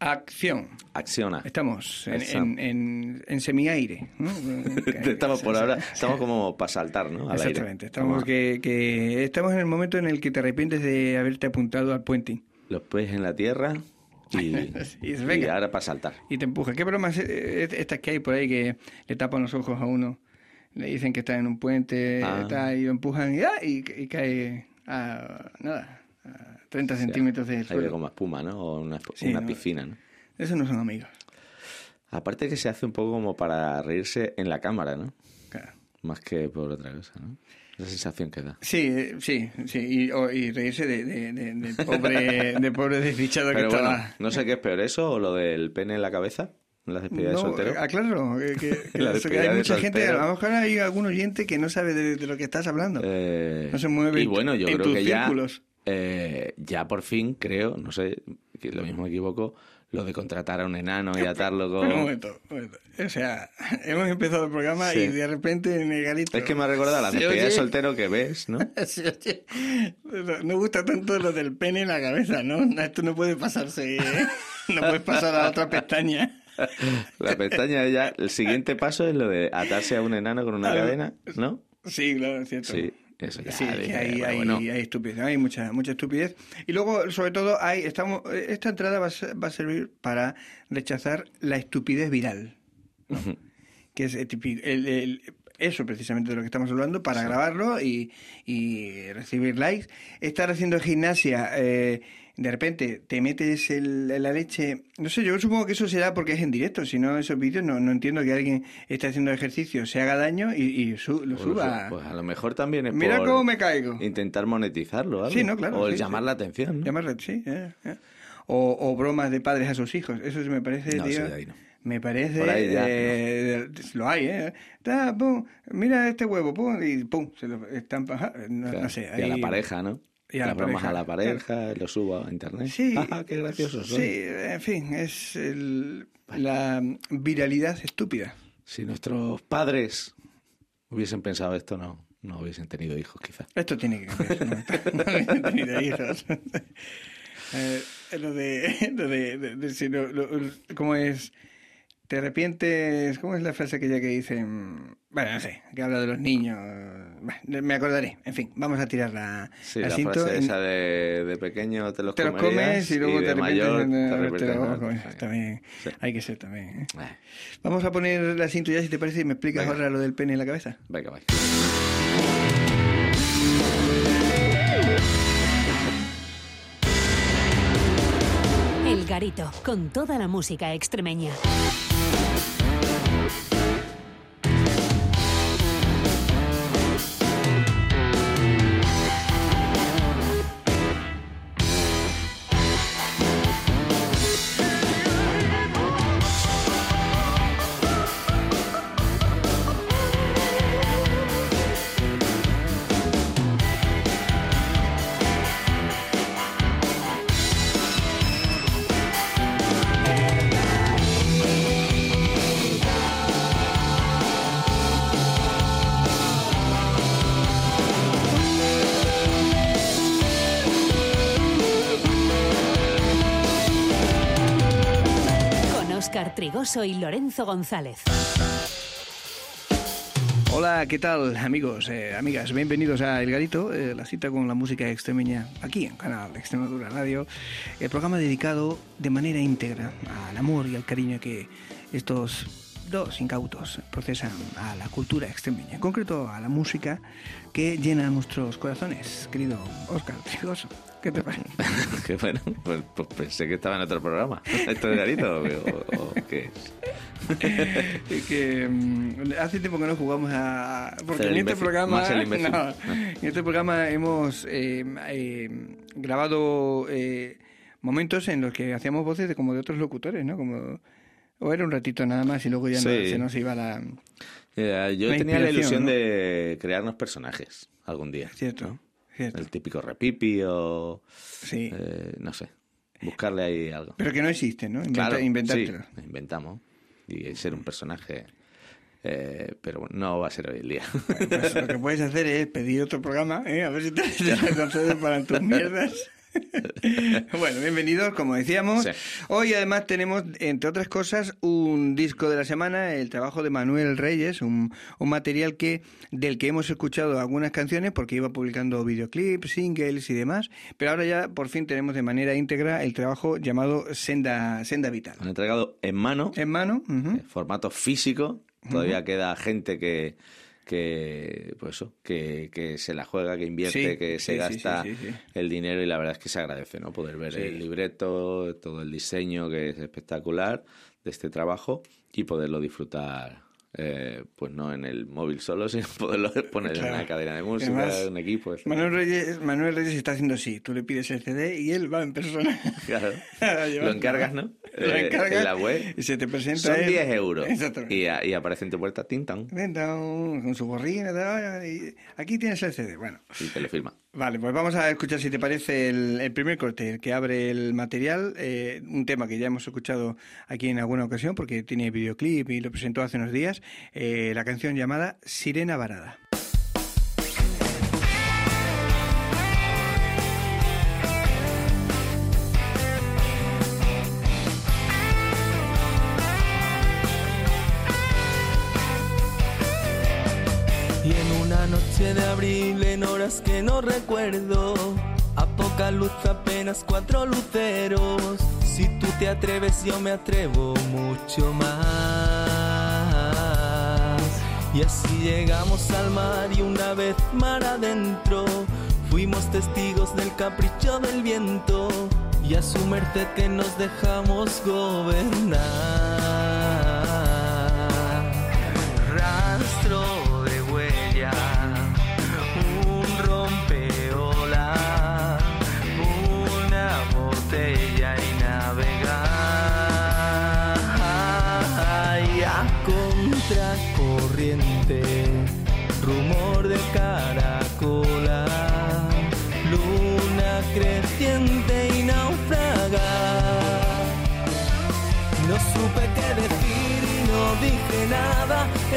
Acción. Acciona. Estamos en, en, en, en semiaire. ¿no? estamos por ahora, estamos como para saltar, ¿no? Al aire. Exactamente. Estamos, que, que estamos en el momento en el que te arrepientes de haberte apuntado al puente Los pies en la tierra y, Y ahora para saltar. y te empuja. ¿Qué bromas eh, estas que hay por ahí que le tapan los ojos a uno? Le dicen que está en un puente Ah. tal, y lo empujan y, ¡ah! y, y cae a nada, a 30 centímetros Ahí suelo. ve como espuma, ¿no? O una, Sí, una no. piscina, ¿no? Esos no son amigos. Aparte que se hace un poco como para reírse en la cámara, ¿no? Claro. Más que por otra cosa, ¿no? Esa sensación que da. Sí, eh, sí, sí, y, o- y reírse de, de, de- pobre, de pobre desdichado que Pero estaba. bueno, no sé qué es peor, eso o lo del pene en la cabeza, la despedida de soltero. aclaro, que, que- que La eso, que hay de mucha gente, a lo mejor hay algún oyente que no sabe de, de lo que estás hablando. Eh, No se mueve Y en- bueno, yo en creo tus que ya, círculos. Eh, ya por fin creo, no sé, que lo mismo me equivoco, lo de contratar a un enano y atarlo Pero un con... momento, un momento. O sea, hemos empezado el programa Sí. y de repente en el garito... Es que me ha recordado la despedida de soltero que ves, ¿no? se oye- No gusta tanto lo del pene en la cabeza, ¿no? Esto no puede pasarse, ¿eh? No puedes pasar a la otra pestaña. La pestaña ya, el siguiente paso es lo de atarse a un enano con una cadena, ¿no? Sí, claro, es cierto. Sí, eso ya. Sí, que hay, bueno, hay, bueno. hay estupidez, hay mucha, mucha estupidez. Y luego, sobre todo, hay, estamos, esta entrada va a, va a servir para rechazar la estupidez viral, ¿no? que es el tipi- el- el- eso precisamente de lo que estamos hablando, para grabarlo y, y recibir likes. Estar haciendo gimnasia, eh, de repente te metes el- la leche, no sé, yo supongo que eso será porque es en directo, si no esos vídeos no, no entiendo que alguien esté haciendo ejercicio, se haga daño y, y su- lo Pues, suba. su- pues a lo mejor también es Mira por cómo me caigo. intentar monetizarlo, algo. Sí, no, claro, O el sí, llamar sí. la atención, ¿no? Llamarle, sí. eh, eh. O, o bromas de padres a sus hijos. Eso sí me parece, No, tío, de ahí no. Me parece. Por ahí ya, eh, Lo hay, ¿eh? Ta, pum, mira este huevo, pum, y pum, se lo estampa. No, Claro. sé. Y a la ahí- pareja, ¿no? Y a la bromas pareja, a la pareja, lo subo a internet. Sí. Ah, qué gracioso soy. Sí, en fin, es el- la viralidad estúpida. Si nuestros padres hubiesen pensado esto, no, no hubiesen tenido hijos, quizás. Esto tiene que cambiar. No, no había tenido hijos. Eh, lo de. Lo de, de- de- si lo- ¿Cómo es? ¿Te arrepientes? ¿Cómo es la frase aquella que dicen? Bueno, no sé, que habla de los niños. Bueno, me acordaré. En fin, vamos a tirar la, Sí, la la cinto frase en- esa de, de pequeño te los te los comes y luego de te arrepientes. mayor te los comes. También, Sí. hay que ser también. ¿eh? Eh, Vamos a poner la cinto ya, si te parece, y me explicas Venga. ahora lo del pene en la cabeza. Venga, vaya. El Garito, con toda la música extremeña. Óscar Trigoso y Lorenzo González. Hola, ¿qué tal amigos, eh, amigas? Bienvenidos a El Garito, eh, la cita con la música extremeña aquí en Canal Extremadura Radio, el programa dedicado de manera íntegra al amor y al cariño que estos dos incautos procesan a la cultura extremeña, en concreto a la música que llena nuestros corazones. Querido Oscar Trigoso, ¿qué te parece? que bueno, pues, pues pensé que estaba en otro programa. ¿Esto es garito o, o- qué es? Que mm, hace tiempo que no jugamos a porque en este programa no, en este programa hemos eh, eh, grabado eh, momentos en los que hacíamos voces de como de otros locutores no como o era un ratito nada más y luego ya no- Sí. se nos iba la Eh, yo La tenía la ilusión ¿no? de crearnos personajes algún día. cierto ¿no? Cierto El típico repipi o... sí eh, no sé. Buscarle ahí algo. pero que no existe no Inventa- Claro, inventártelo sí, inventamos. Y ser un personaje... eh, pero bueno, no va a ser hoy el día. Pues lo que puedes hacer es pedir otro programa, ¿eh? a ver si te, te para tus mierdas. bueno, bienvenidos, como decíamos. Sí. Hoy además tenemos, entre otras cosas, un disco de la semana, el trabajo de Manuel Reyes, un, un material que del que hemos escuchado algunas canciones porque iba publicando videoclips, singles y demás, pero ahora ya por fin tenemos de manera íntegra el trabajo llamado Senda, Senda Vital. Han entregado en mano, En mano, en formato físico. Todavía queda gente que, que pues eso, que, que se la juega, que invierte, Sí, que se sí, gasta sí, el dinero y la verdad es que se agradece, ¿no? Poder ver el libreto, todo el diseño que es espectacular de este trabajo y poderlo disfrutar. Eh, pues no en el móvil solo, sino poderlo poner en una cadena de música, Además, un equipo. etc. Manuel Reyes, Manuel Reyes está haciendo así, tú le pides el CD y él va en persona. Claro. Lo encargas, ¿no? Lo Eh, encargas en la web. y se te presenta Son él. 10 euros. Y, a- y aparece en tu puerta Tintan Venta un- con su gorrina, y aquí tienes el CD. Bueno, y te lo firma. vale, pues vamos a escuchar si te parece el, el primer corte, el que abre el material, eh, un tema que ya hemos escuchado aquí en alguna ocasión porque tiene videoclip y lo presentó hace unos días, eh, la canción llamada Sirena Varada. Y en una noche de abril, en horas que no recuerdo, a poca luz apenas cuatro luceros. Si tú te atreves, yo me atrevo mucho más. Y así llegamos al mar y una vez mar adentro, fuimos testigos del capricho del viento y a su merced que nos dejamos gobernar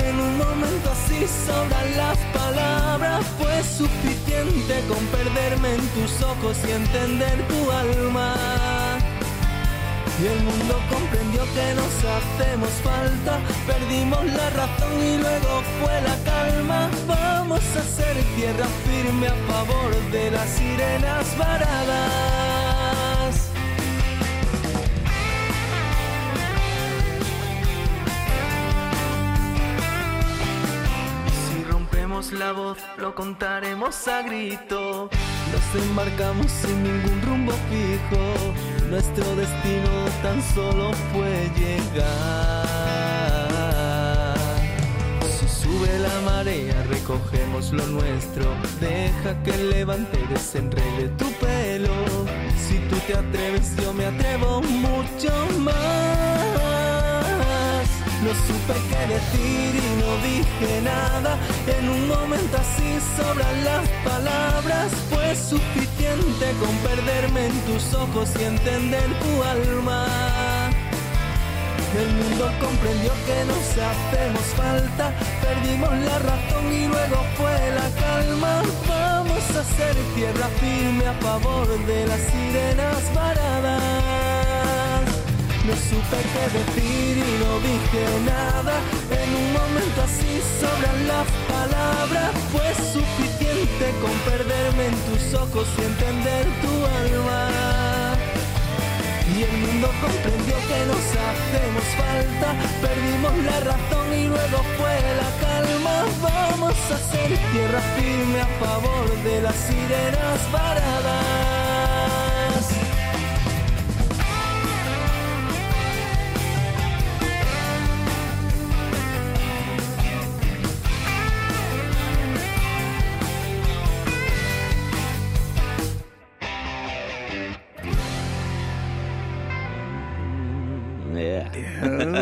En un momento así sobran las palabras. Fue suficiente con perderme en tus ojos y entender tu alma. Y el mundo comprendió que nos hacemos falta. Perdimos la razón y luego fue la calma. Vamos a ser tierra firme a favor de las sirenas varadas. La voz, lo contaremos a grito. Nos embarcamos sin ningún rumbo fijo. Nuestro destino tan solo fue llegar. Si sube la marea, recogemos lo nuestro. Deja que levante y desenrede tu pelo. Si tú te atreves, yo me atrevo mucho más. No supe qué decir y no dije nada. En un momento así sobran las palabras. Fue suficiente con perderme en tus ojos y entender tu alma. El mundo comprendió que nos hacemos falta. Perdimos la razón y luego fue la calma. Vamos a ser tierra firme a favor de las sirenas varadas. No supe qué decir y no dije nada. En un momento así sobran las palabras. Fue suficiente con perderme en tus ojos y entender tu alma. Y el mundo comprendió que nos hacemos falta. Perdimos la razón y luego fue la calma. Vamos a ser tierra firme a favor de las sirenas varadas.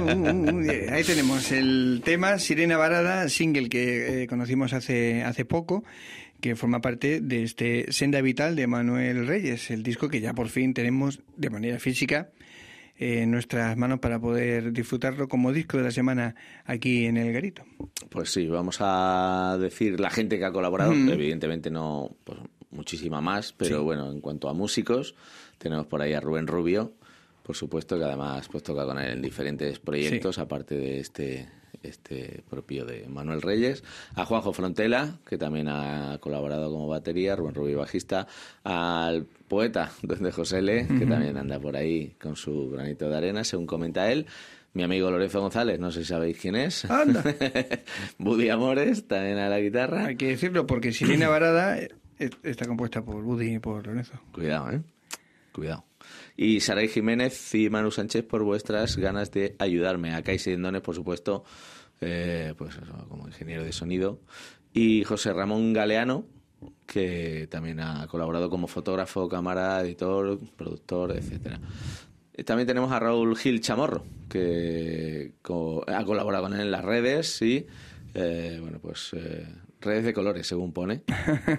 Yeah. Ahí tenemos el tema Sirena Varada, single que eh, conocimos hace, hace poco, que forma parte de este Senda Vital de Manuel Reyes, el disco que ya por fin tenemos de manera física eh, en nuestras manos para poder disfrutarlo como disco de la semana aquí en el Garito. Pues sí, vamos a decir la gente que ha colaborado. Mm. Evidentemente no, pues, muchísima más, pero bueno, en cuanto a músicos, tenemos por ahí a Rubén Rubio, por supuesto, que además pues toca con él en diferentes proyectos, aparte de este este propio de Manuel Reyes, a Juanjo Frontela, que también ha colaborado como batería, Rubén Rubio bajista, al poeta de José L, que también anda por ahí con su granito de arena, según comenta él, mi amigo Lorenzo González, no sé si sabéis quién es. Anda. Buddy Amores, también a la guitarra. Hay que decirlo porque Sirena Varada eh, está compuesta por Buddy y por Lorenzo. Cuidado, ¿eh? Cuidado. Y Saray Jiménez y Manu Sánchez por vuestras ganas de ayudarme. A Kai Sendones, por supuesto, eh, pues como ingeniero de sonido. Y José Ramón Galeano, que también ha colaborado como fotógrafo, cámara, editor, productor, etcétera. Eh, También tenemos a Raúl Gil Chamorro, que ha colaborado con él en las redes, sí. Eh, bueno, pues redes de colores, según pone.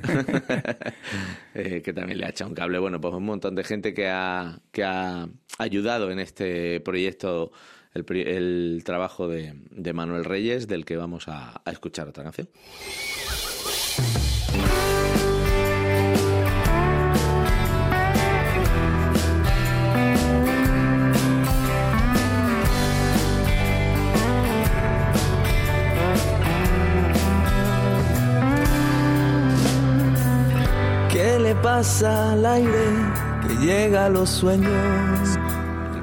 Eh, que también le ha echado un cable. Bueno, pues un montón de gente que ha, que ha ayudado en este proyecto, el, el trabajo de, de Manuel Reyes, del que vamos a, a escuchar otra canción. Pasa al aire que llega a los sueños?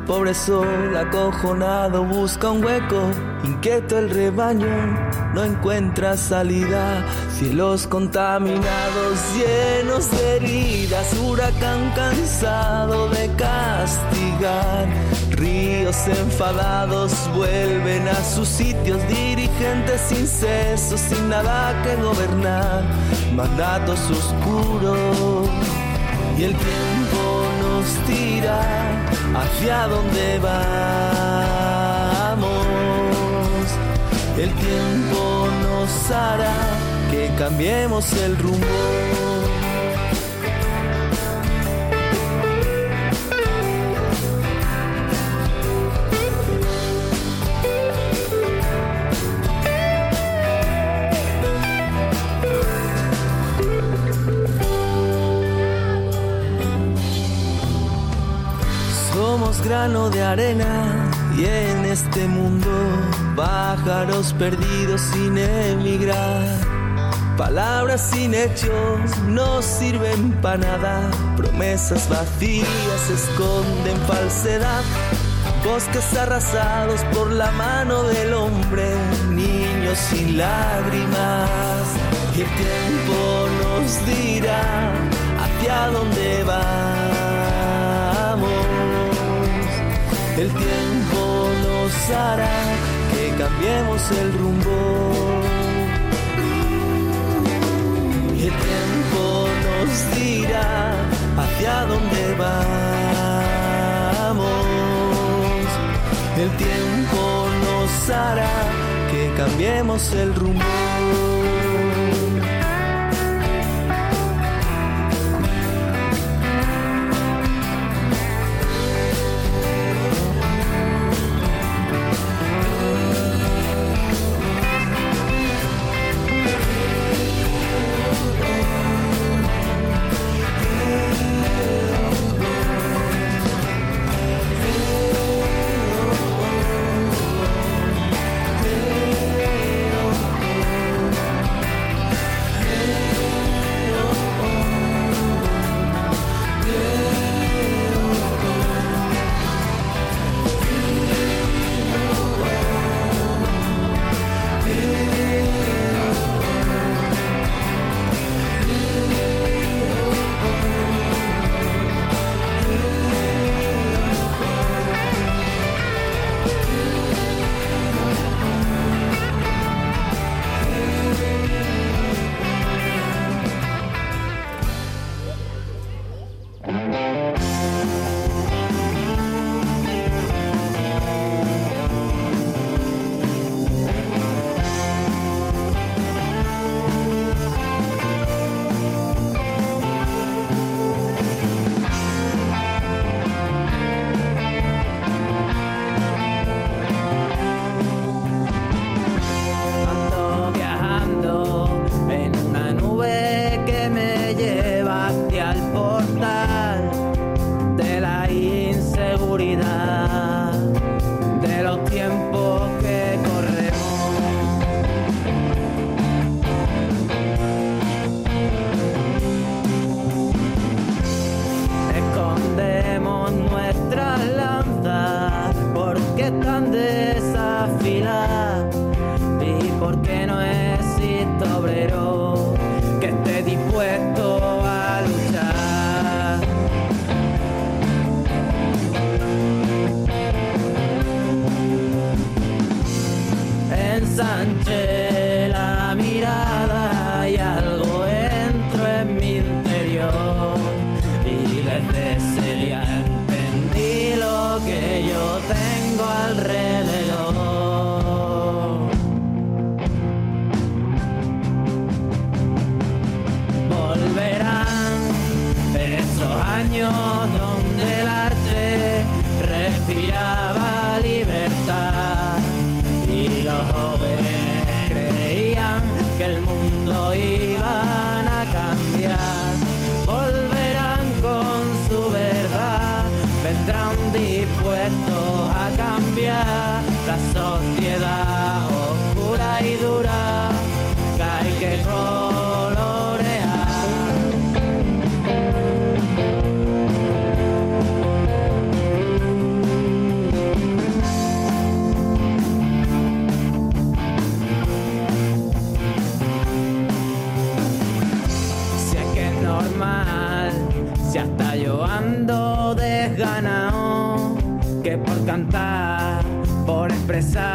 Pobre sol acojonado busca un hueco, inquieto el rebaño, no encuentra salida. Cielos contaminados, llenos de heridas, huracán cansado de castigar. Ríos enfadados vuelven a sus sitios, dirigentes sin seso, sin nada que gobernar, mandatos oscuros. Y el tiempo nos tira hacia donde vamos. El tiempo nos hará que cambiemos el rumbo. Somos grano de arena y en este mundo pájaros perdidos sin emigrar. Palabras sin hechos no sirven para nada, promesas vacías esconden falsedad. Bosques arrasados por la mano del hombre, niños sin lágrimas. Y el tiempo nos dirá hacia dónde vamos. El tiempo nos hará que cambiemos el rumbo. El tiempo nos dirá hacia dónde vamos. El tiempo nos hará que cambiemos el rumbo. Por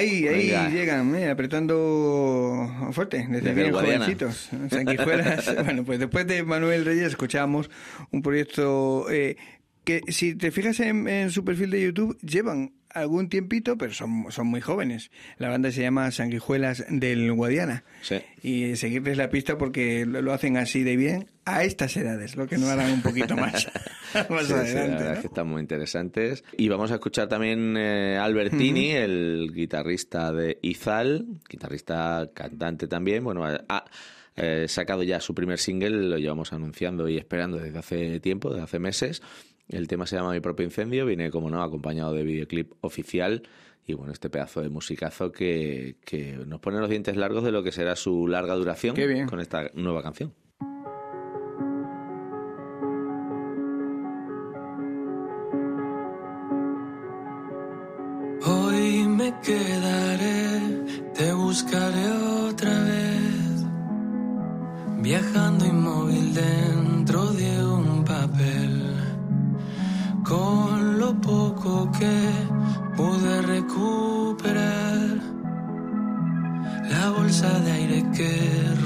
Ahí, ahí Venga. llegan, eh, apretando fuerte, desde Desde bien jovencitos. Sanguijuelas. bueno, pues después de Manuel Reyes escuchamos un proyecto eh, que, si te fijas en, en su perfil de YouTube, llevan algún tiempito, pero son, son muy jóvenes. La banda se llama Sanguijuelas del Guadiana. Sí. Y seguirles la pista porque lo, lo hacen así de bien a estas edades, lo que no harán un poquito más, más Sí, sí, la verdad ¿no? es que están muy interesantes. Y vamos a escuchar también eh, Albertini, el guitarrista de Izal, guitarrista cantante también. Bueno, ha ha, eh, sacado ya su primer single, lo llevamos anunciando y esperando desde hace tiempo, desde hace meses. El tema se llama Mi propio incendio, viene como no acompañado de videoclip oficial. Y bueno, este pedazo de musicazo que, que nos pone los dientes largos de lo que será su larga duración Qué bien. con esta nueva canción. Hoy me quedaré, te buscaré otra vez, viajando inmóvil dentro de un con lo poco que pude recuperar, la bolsa de aire que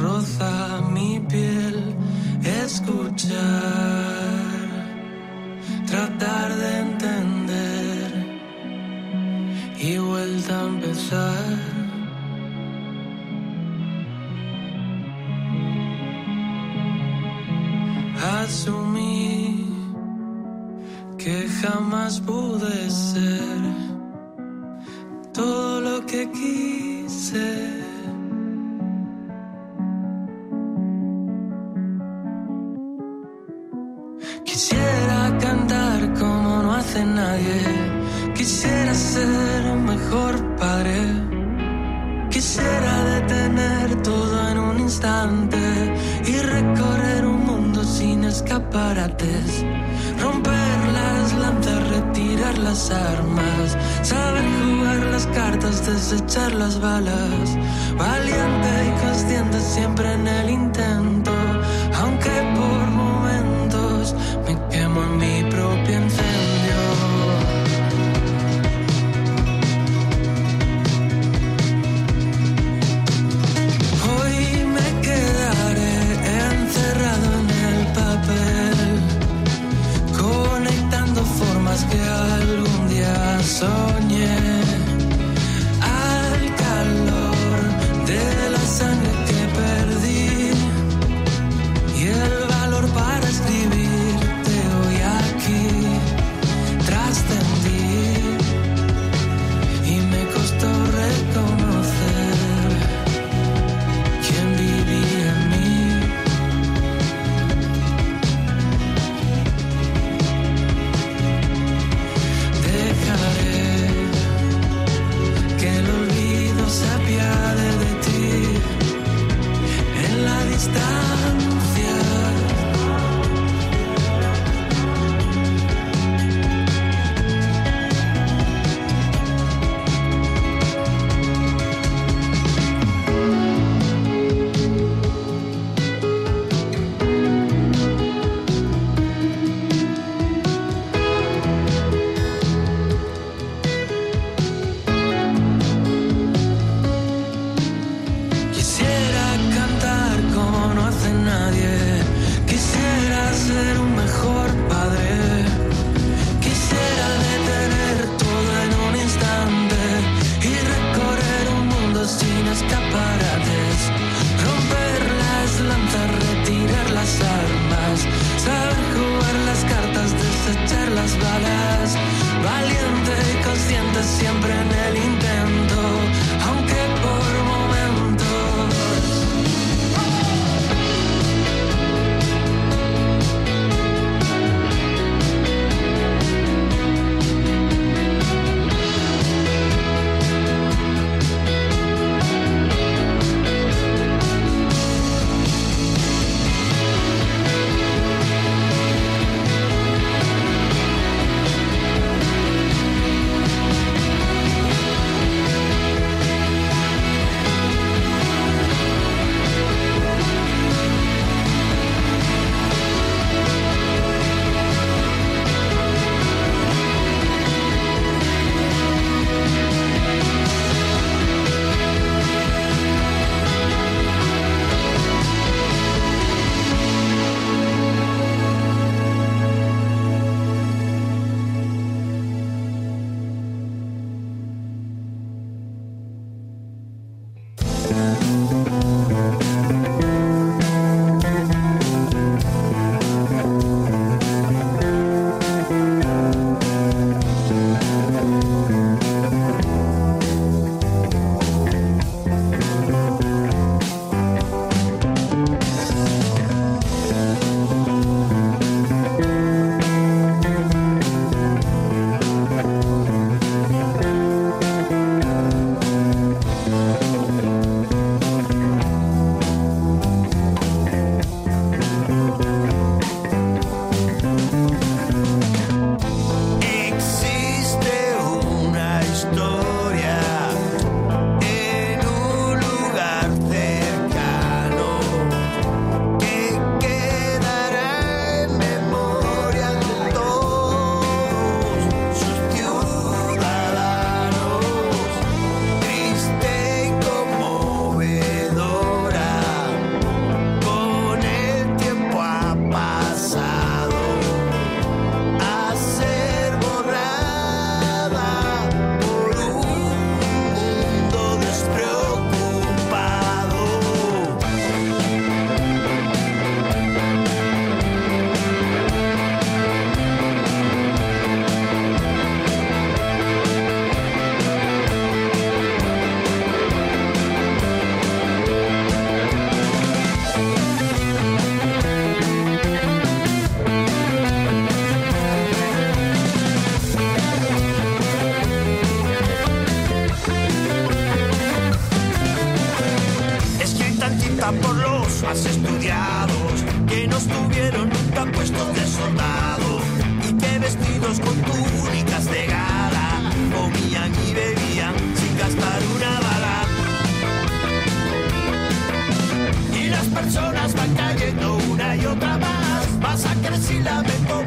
roza mi piel, escuchar, jamás pude ser todo lo que quise. Quisiera cantar como no hace nadie. Quisiera ser un mejor padre. Quisiera detener todo en un instante y recorrer un mundo sin escaparates armas, saber jugar las cartas, desechar las balas, valiente y consciente siempre en el intento. co nie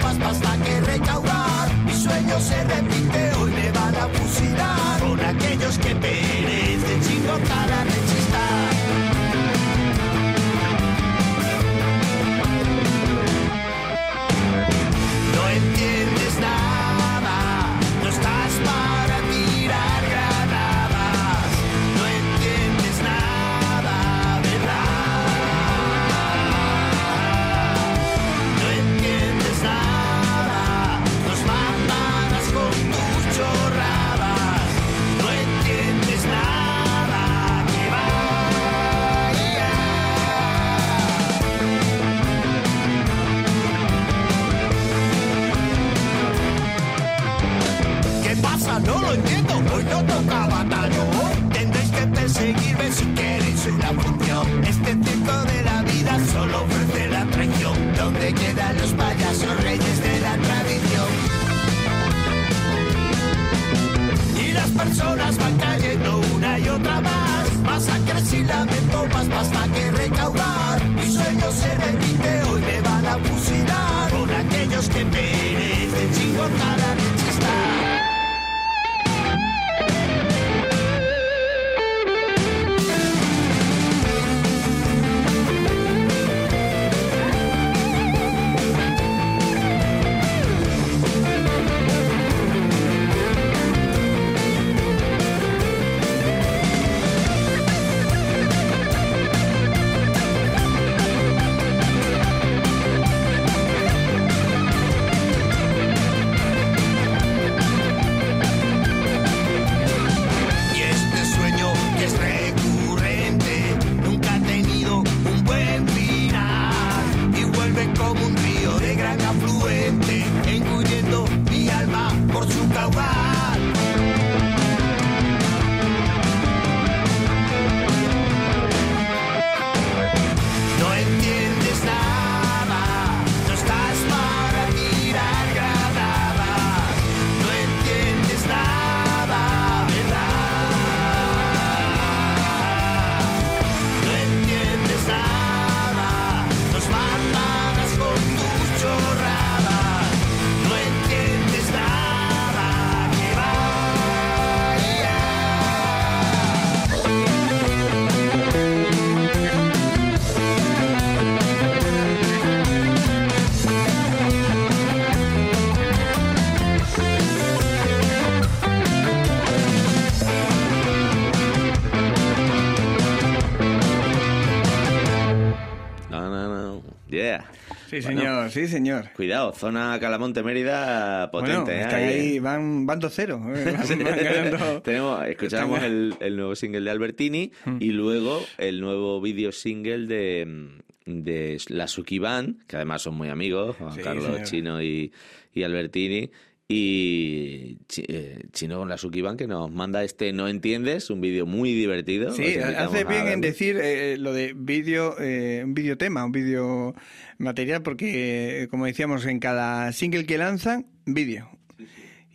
basta que recaudar. Mi sueño se repite, hoy me van a fusilar. Con aquellos que perecen sin notar Personas van cayendo una y otra más. Masacres y lamento, Sí, Bueno, señor, sí, señor. Cuidado, zona Calamonte Mérida potente. bueno, ¿eh? están ahí, van, van 2-0. eh. Tenemos, escuchábamos el, el nuevo single de Albertini y luego el nuevo video single de, de la Suki Band, que además son muy amigos, Juan Sí, Carlos señor. Chino y, y Albertini. Y Chi- eh, Chino con la Suki Band que nos manda este No Entiendes, un vídeo muy divertido. Sí, hace bien en decir eh, lo de vídeo, eh, un vídeo tema, un vídeo material, porque como decíamos, en cada single que lanzan, vídeo.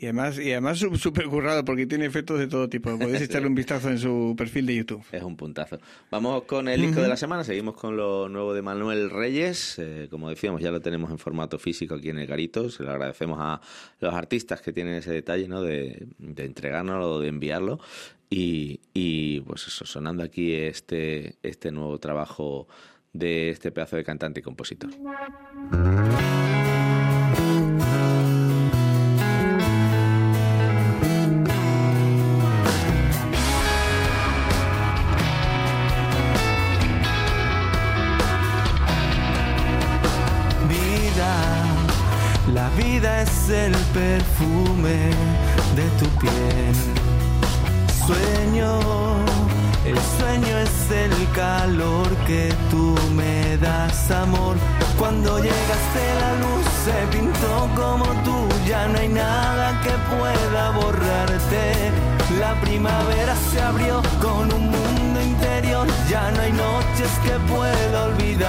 Y además, y además súper currado porque tiene efectos de todo tipo. Podéis echarle un vistazo en su perfil de YouTube. Es un puntazo. Vamos con el disco de la semana, seguimos con lo nuevo de Manuel Reyes. Eh, como decíamos, ya lo tenemos en formato físico aquí en el Garito. Se lo agradecemos a los artistas que tienen ese detalle ¿no? de, de entregárnoslo, de enviarlo. Y, y, pues eso, sonando aquí este, este nuevo trabajo de este pedazo de cantante y compositor. El perfume de tu piel. Sueño, el sueño es el calor que tú me das, amor. Cuando llegaste la luz se pintó como tú, ya no hay nada que pueda borrarte. La primavera se abrió con un mundo interior, ya no hay noches que pueda olvidarte.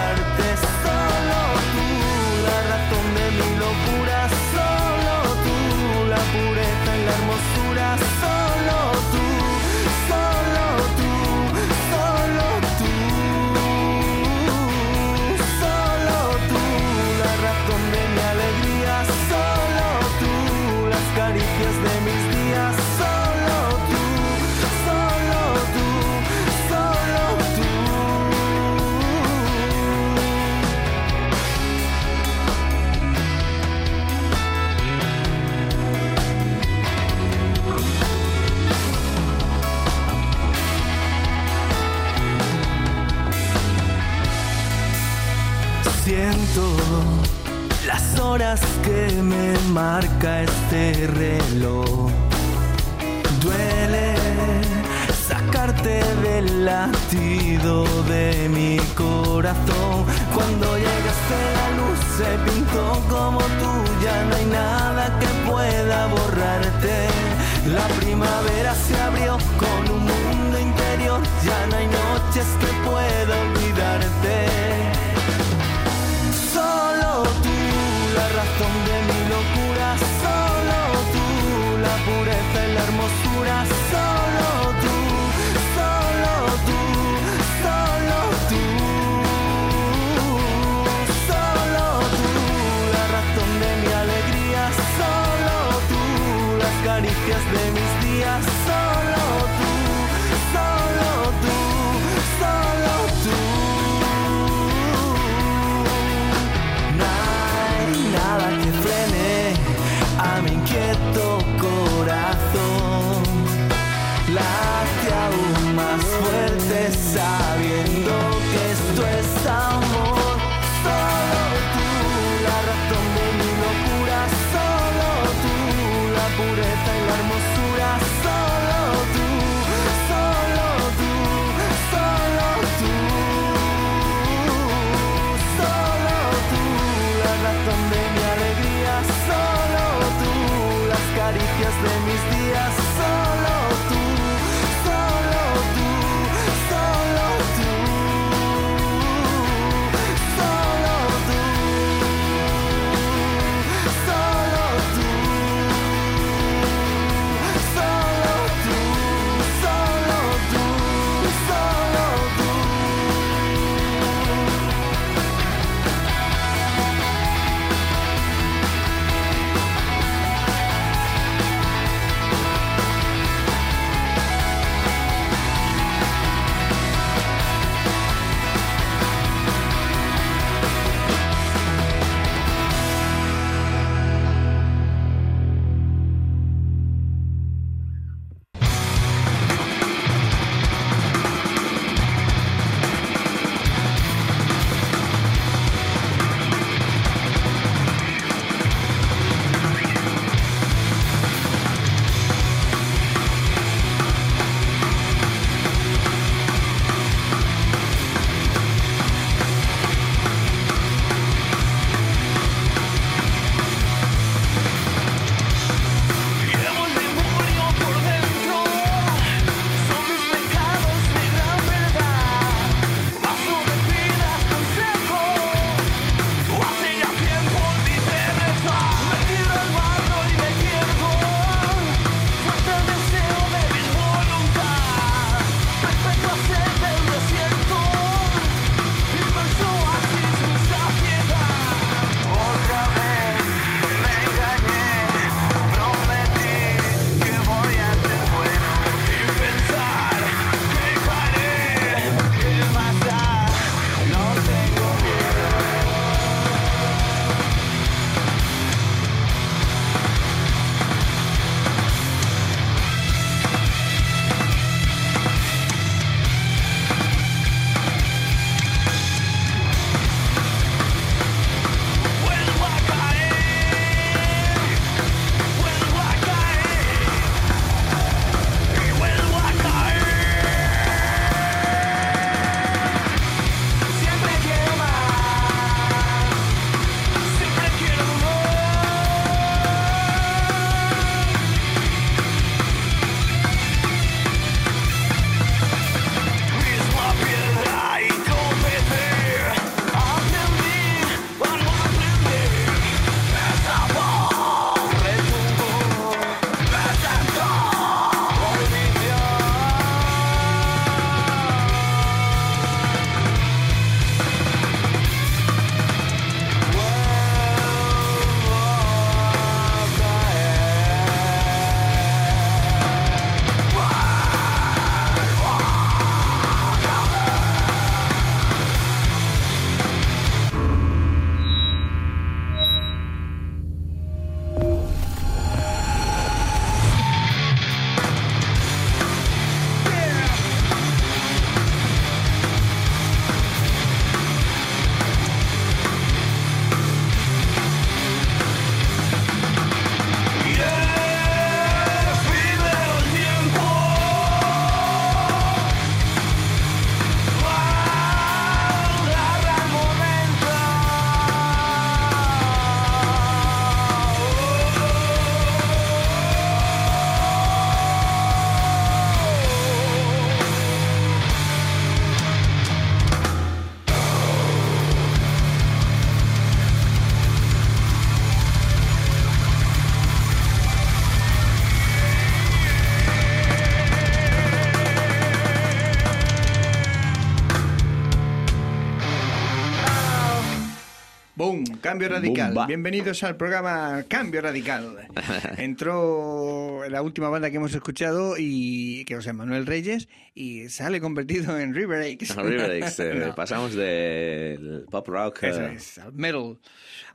Este. Duele sacarte del latido de mi corazón. Cuando llegaste la luz se pintó como tú, ya no hay nada que pueda borrarte. La primavera se abrió con un mundo interior, ya no hay noches que pueda olvidarte. Solo tú, la razón de mi pureza y la hermosura, solo tú, solo tú, solo tú, solo tú, la razón de mi alegría, solo tú, las caricias de mis días, solo tú, Cambio Radical. Bumba. Bienvenidos al programa Cambio Radical. Entró la última banda que hemos escuchado y que se llama Manuel Reyes y sale convertido en River Aches. River Aches, eh, No. pasamos del pop rock. Eh, es, al metal.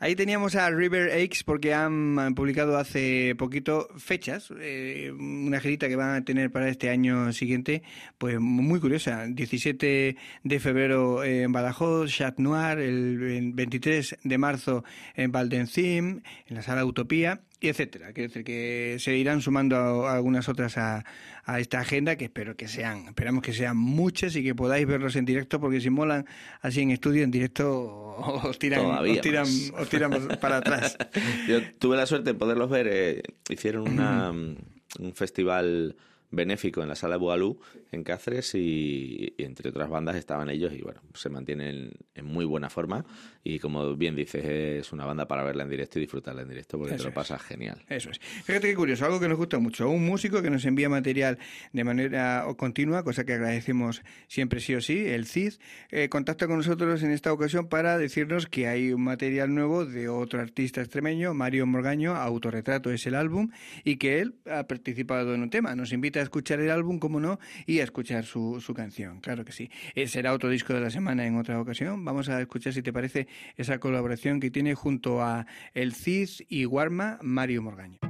Ahí teníamos a River Aches porque han, publicado hace poquito fechas, eh, una girita que van a tener para este año siguiente, pues muy curiosa. 17 de febrero en Badajoz, Chat Noir, el 23 de marzo en Valdencim, en la sala Utopía, y etcétera. Quiero decir que se irán sumando a- a algunas otras a, a esta agenda que espero que sean, esperamos que sean muchas y que podáis verlos en directo porque si molan así en estudio en directo os tiran, os tiran, os tiran para atrás. Yo tuve la suerte de poderlos ver. eh, hicieron una, un festival benéfico en la sala de Bugalú, en Cáceres, y, y entre otras bandas estaban ellos, y bueno, se mantienen en muy buena forma. Y como bien dices, es una banda para verla en directo y disfrutarla en directo, porque Eso te lo es. pasas genial. Eso es. Fíjate qué curioso, algo que nos gusta mucho. Un músico que nos envía material de manera continua, cosa que agradecemos siempre sí o sí, el CID, eh, contacta con nosotros en esta ocasión para decirnos que hay un material nuevo de otro artista extremeño, Mario Morgaño, Autorretrato es el álbum, y que él ha participado en un tema. Nos invita a escuchar el álbum, como no, y escuchar su, su canción. Claro que sí. Eh, será otro disco de la semana en otra ocasión. Vamos a escuchar, si te parece, esa colaboración que tiene junto a el CID y Warma, Mario Morgaño.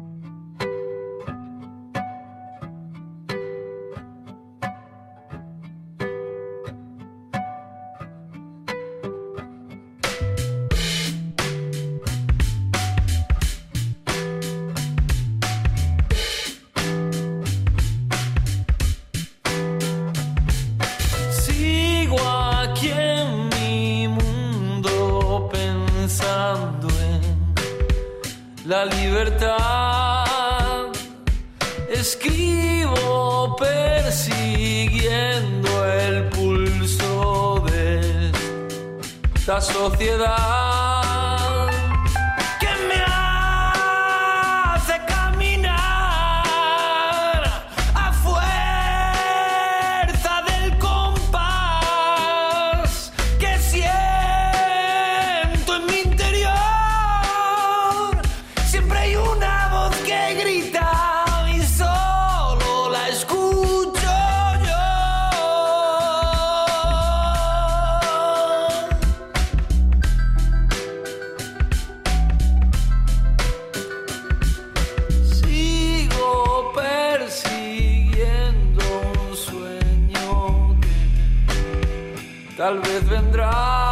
Tal vez vendrá.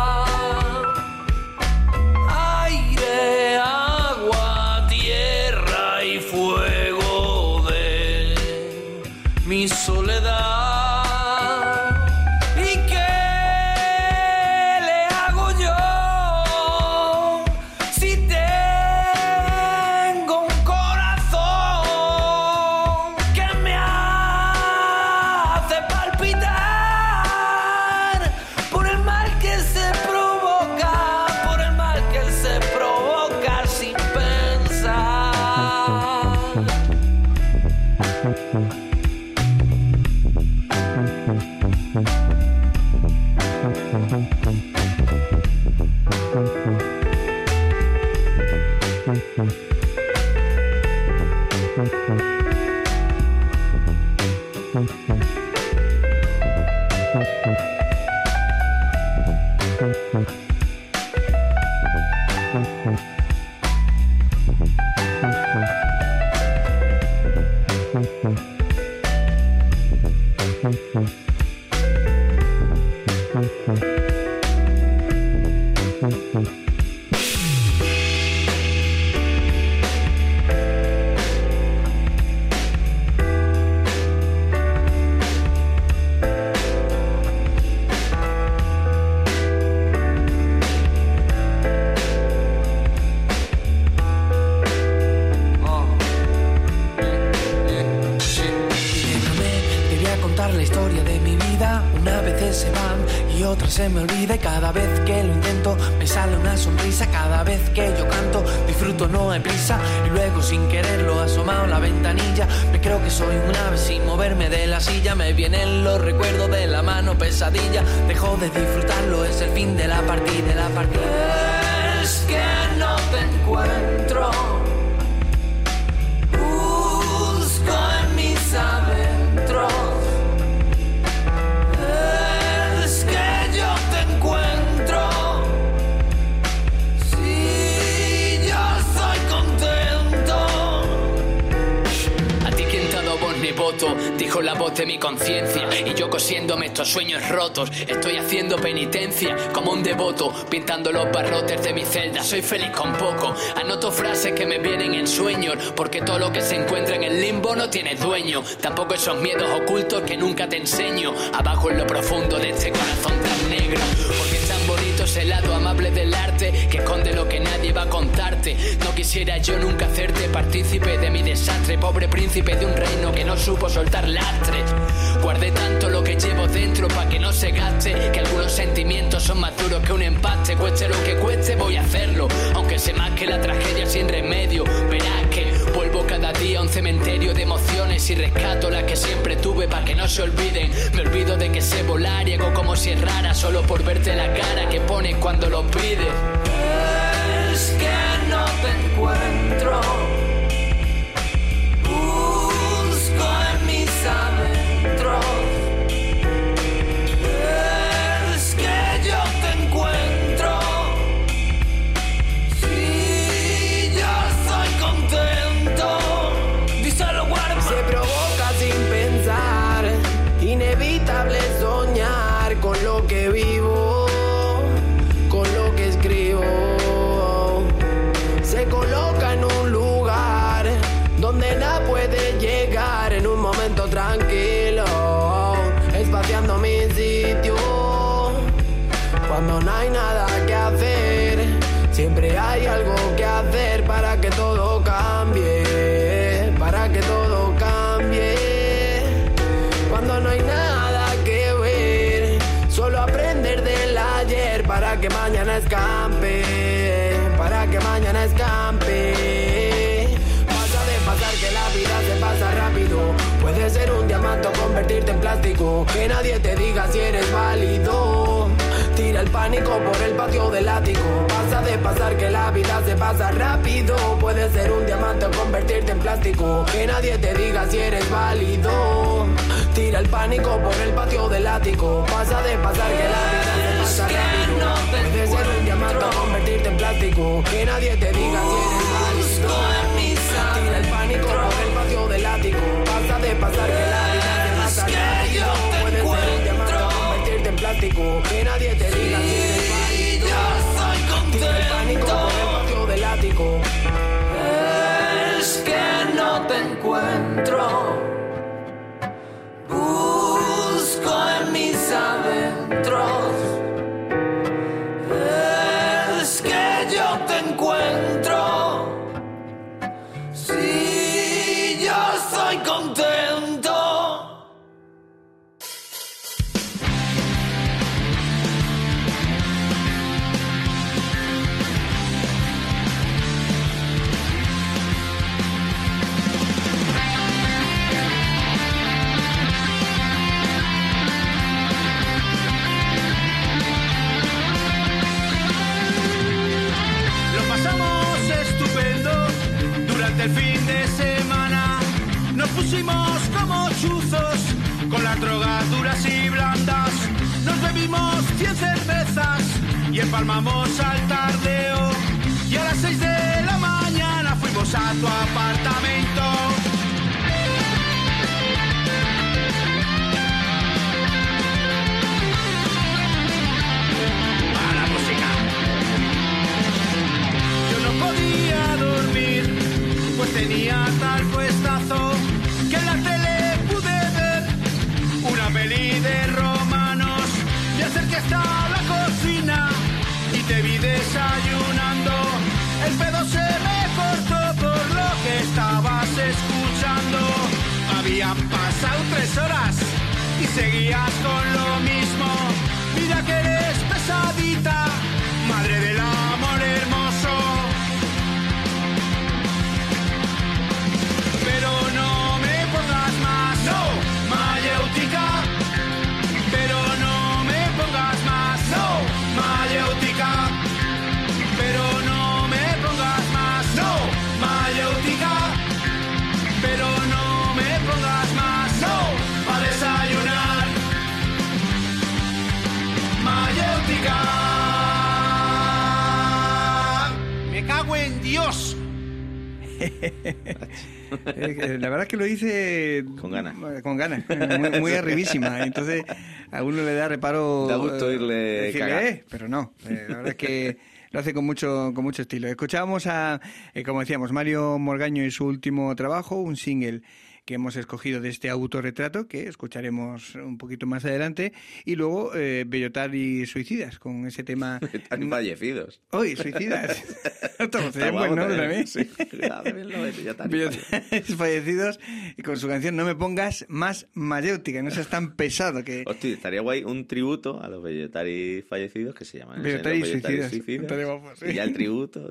Me olvida. Y cada vez que lo intento, me sale una sonrisa. Cada vez que yo canto, disfruto, no hay prisa. Y luego, sin quererlo, asomado la ventanilla. Me creo que soy un ave sin moverme de la silla. Me vienen los recuerdos de la mano pesadilla. Dejo de disfrutarlo, es el fin de la partida, de la partida. Es que encuentro. De mi conciencia. Y yo cosiéndome estos sueños rotos, estoy haciendo penitencia como un devoto, pintando los barrotes de mi celda. Soy feliz con poco, anoto frases que me vienen en sueños, porque todo lo que se encuentra en el limbo no tiene dueño. Tampoco esos miedos ocultos que nunca te enseño, abajo en lo profundo de este corazón tan negro. Ese lado amable del arte que esconde lo que nadie va a contarte. No quisiera yo nunca hacerte partícipe de mi desastre, pobre príncipe de un reino que no supo soltar lastres. Guardé tanto lo que llevo dentro para que no se gaste, que algunos sentimientos son más duros que un empate. Cueste lo que cueste, voy a hacerlo, aunque más que la tragedia sin remedio. Verás que vuelvo cada día a un cementerio de emociones y rescato las que siempre tuve para que no se olviden. Me olvido de que sé volar y hago como si es rara solo por verte la cara que pones cuando lo pides. Es que no te encuentro. Busco en mis adentros. Que mañana escampe, para que mañana escampe. Pasa de pasar que la vida se pasa rápido. Puede ser un diamante o convertirte en plástico. Que nadie te diga si eres válido. Tira el pánico por el patio del ático. Pasa de pasar que la vida se pasa rápido. Puede ser un diamante o convertirte en plástico. Que nadie te diga si eres válido. Tira el pánico por el patio del ático. Pasa de pasar que la vida se pasa rápido. Puede ser un diamante o convertirte en plástico. Que nadie te diga si eres válido. Tira el pánico por el patio del ático. Pasa de pasar que la vida se pasa rápido. Puede ser un diamante o convertirte en plástico. Que nadie te diga si eres válido. Tira el pánico por el patio del ático. Es que no te encuentro. Busco en mis adentros. Y empalmamos al tardeo. Y a las 6 de la mañana fuimos a tu apartamento. Yo no podía dormir, pues tenía tal puestazo y seguías con La verdad es que lo dice Con ganas. Con ganas, eh, muy, muy arribísima. Entonces a uno le da reparo. Da gusto eh, oírle decirle, cagar. "Eh", pero no. eh, la verdad es que lo hace con mucho, con mucho estilo. Escuchábamos a, eh, como decíamos, Mario Morgaño y su último trabajo, un single que hemos escogido de este autorretrato, que escucharemos un poquito más adelante, y luego eh, Bellotar y Suicidas, con ese tema... Están fallecidos. ¡Uy, Suicidas! Un guapo buen nombre también, sí. Bellotares fallecidos y con su canción No me pongas más mayéutica, no seas tan pesado que... Hostia, estaría guay un tributo a los Bellotari fallecidos que se llaman. Bellotari los Bellotari suicidas. Y ya el tributo.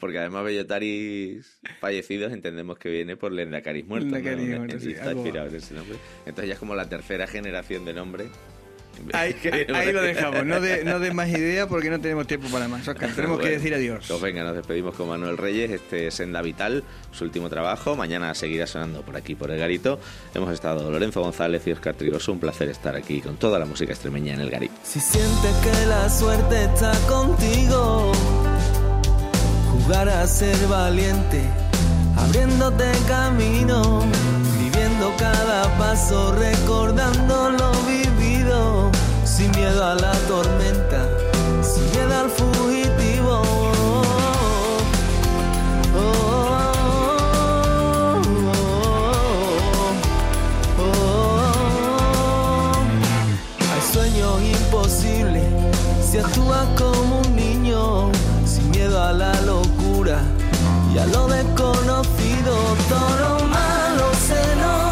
Porque además Bellotaris fallecidos entendemos que viene por Lendacaris muertos. ¿no? Muertos, sí, Está inspirado ese nombre. Entonces ya es como la tercera generación de nombre. Ahí, Que ahí lo dejamos, no de, no de más idea porque no tenemos tiempo para más. Oscar, tenemos que Bueno, decir adiós. Pues venga, nos despedimos con Manuel Reyes. Este es Senda Vital, su último trabajo. Mañana seguirá sonando por aquí, por el Garito. Hemos estado Lorenzo González y Oscar Trigoso. Un placer estar aquí con toda la música extremeña en el Garito. Si sientes que la suerte está contigo, jugar a ser valiente, abriéndote camino, viviendo cada paso, recordando lo vivido, sin miedo a la tormenta, sin miedo al fugitivo. Oh, oh, oh. Hay sueños imposibles si actúas como un niño, sin miedo a la locura y a lo desconocido. Todo lo malo se nos